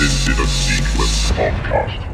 Abandoned in a Sequence podcast.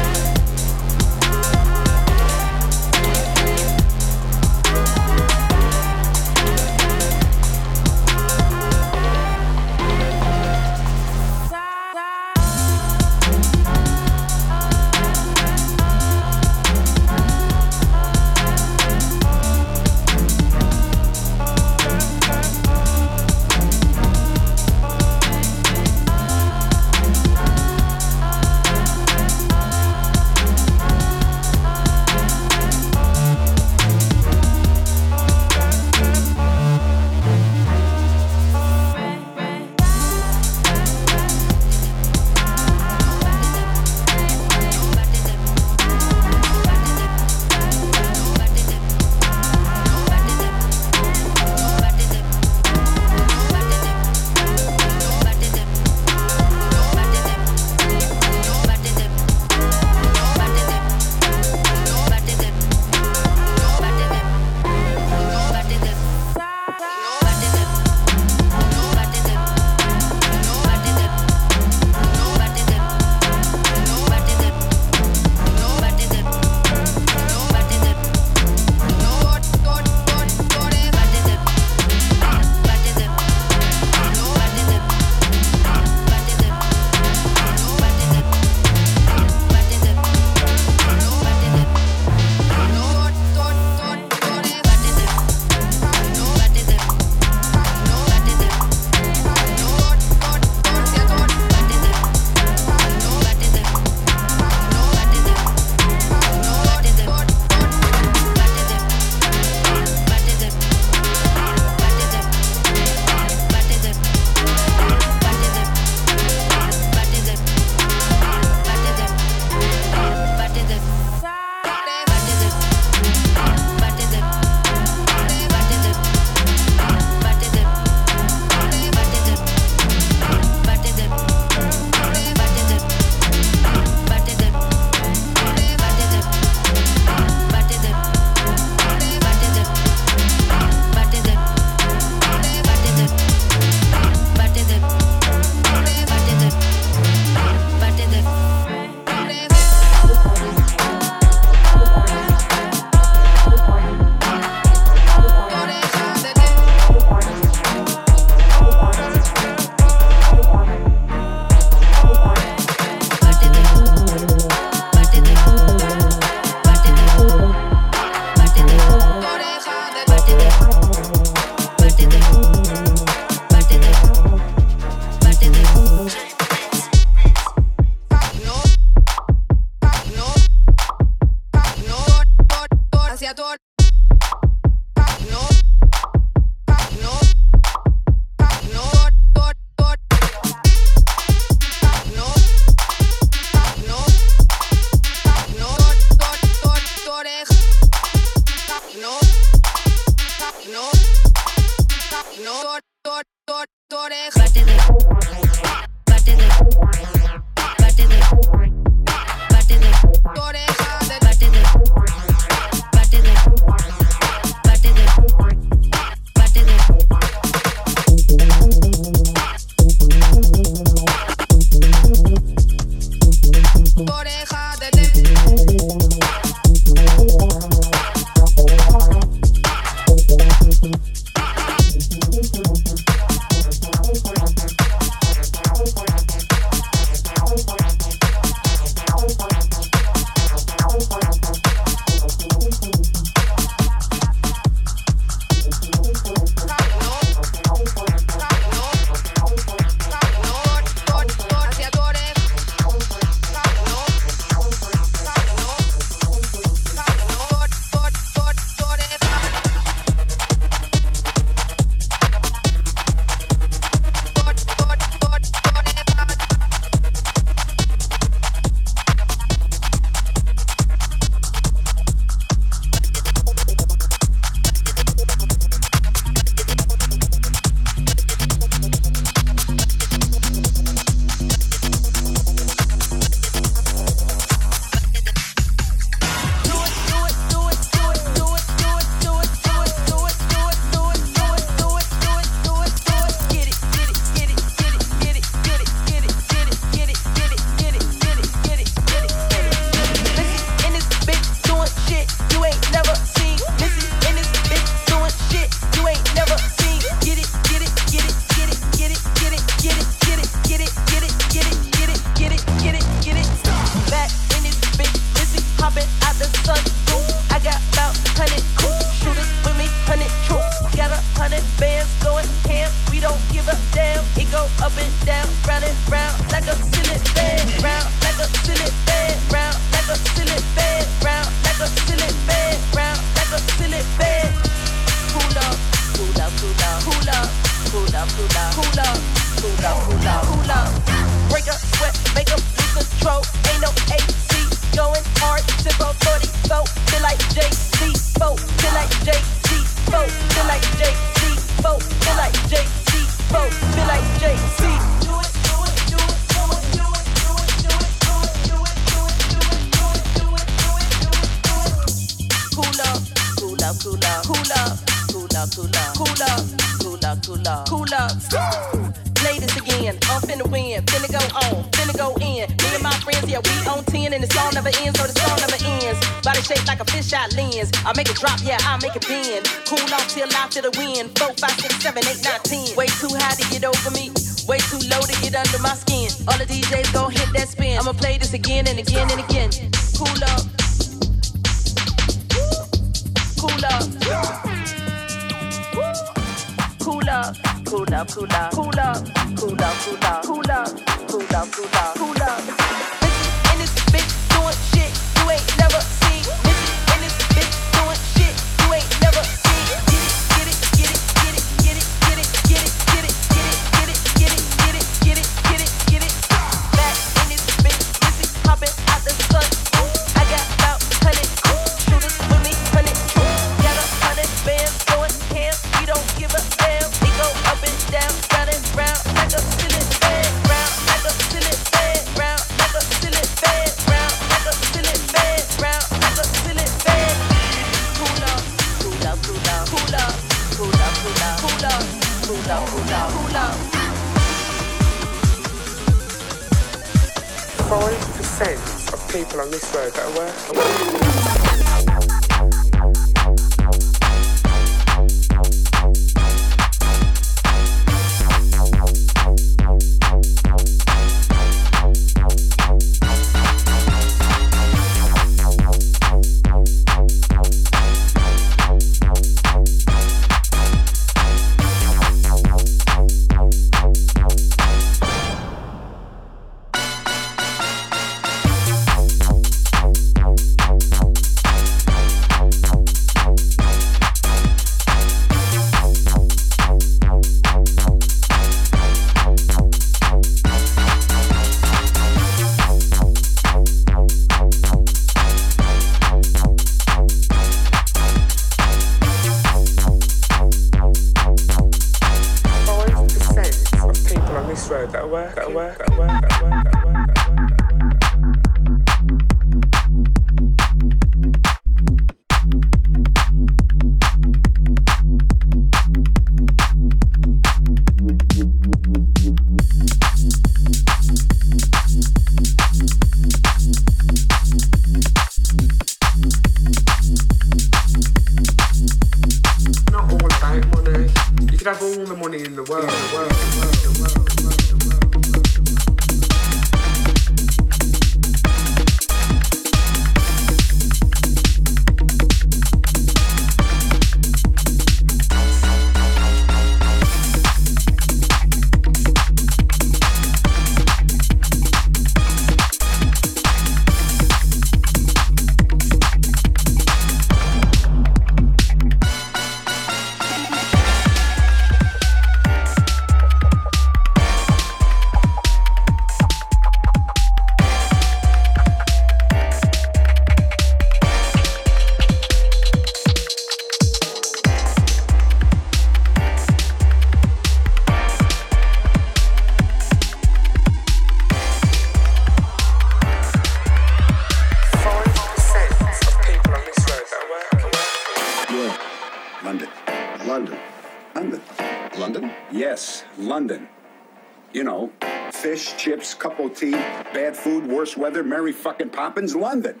Worst weather, Mary fucking Poppins, London.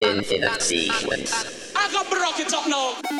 Infinite sequence. I got rockets up now.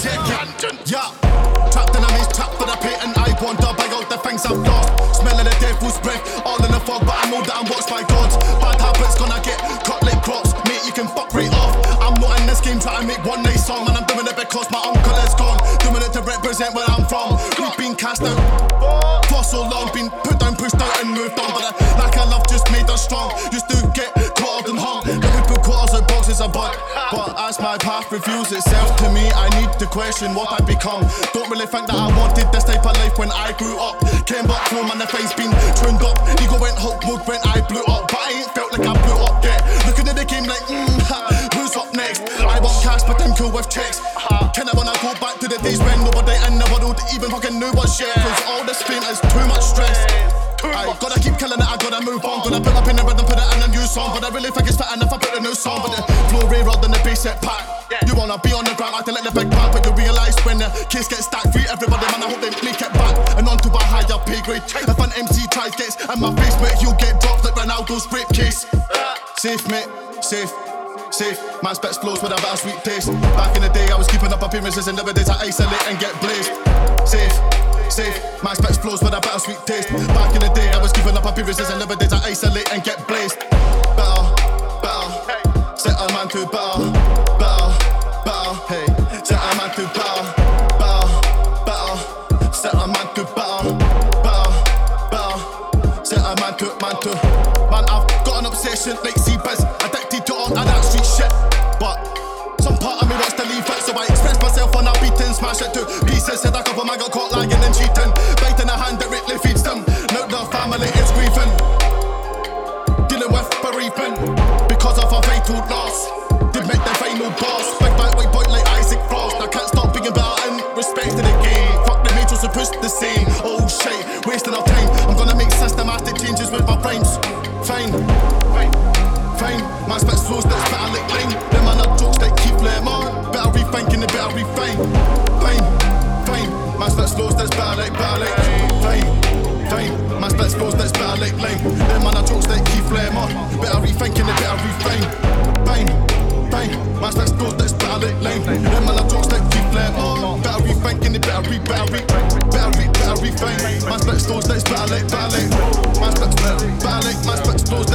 20 Take London. it. Yeah. Trapped in a maze, trapped for the pit, and I wander by out the things I've lost. Smelling the devil's breath, all in the fog, but I know that I'm watched by God. Bad habits gonna get cut like crops. Mate, you can fuck right off. I'm not in this game trying to make one nice song, and I'm doing it because my uncle is gone. Doing it to represent where I'm from. We've been cast out for so long, been put down, pushed out, and moved on. But a lack of love just made us strong. Used to get quartered and hung. Then we put quarters out boxes of bud. But as my path reveals itself to me, I question what I become. Don't really think that I wanted this type of life when I grew up. Came back home and the thing's been tuned up. Ego went Hulk mode when I blew up. But I ain't felt like I blew up yet. Looking at the game like, mm, ha, who's up next? I want cash, but I'm cool with checks. Can I wanna go back to the days when nobody in the world even fucking knew what shit? Cause all this pain is too much stress. I gotta keep killing it, I gotta move on. Gonna put up in the rhythm, put it in a new song. But I really think it's fitting if I put a new song. But the flow rarer than the set pack. You wanna be on the ground, acting like the big bag. Case gets stacked free, everybody, man, I hope they make it back. And on onto a higher pay grade. If an MC tries gets in my face, mate, you'll get dropped like Ronaldo's rape case. Safe, mate, safe. Safe, my spits flows with a bit sweet taste. Back in the day, I was keeping up appearances and nowadays I isolate and get blazed. Safe, safe, my spits flows with a of sweet taste. Back in the day, I was keeping up appearances and nowadays I isolate and get blazed. Better, better, set a man to better, better, better, obsession like Seabass, addicted to all that street shit. But some part of me wants to leave it, so I express myself on a beat and smash it to pieces. Said a couple man got caught lying and cheating, biting a hand that really feeds them. Now the family is grieving, dealing with bereavement because of a fatal loss. Did make the final boss, It, better refine. Fine, fine. My specs flows that's better like lame. Them man are jokes that keep lemon. Better rethinking it, better re, better re, better re, refine. My specs flows that's better like better like. My specs better like my specs flows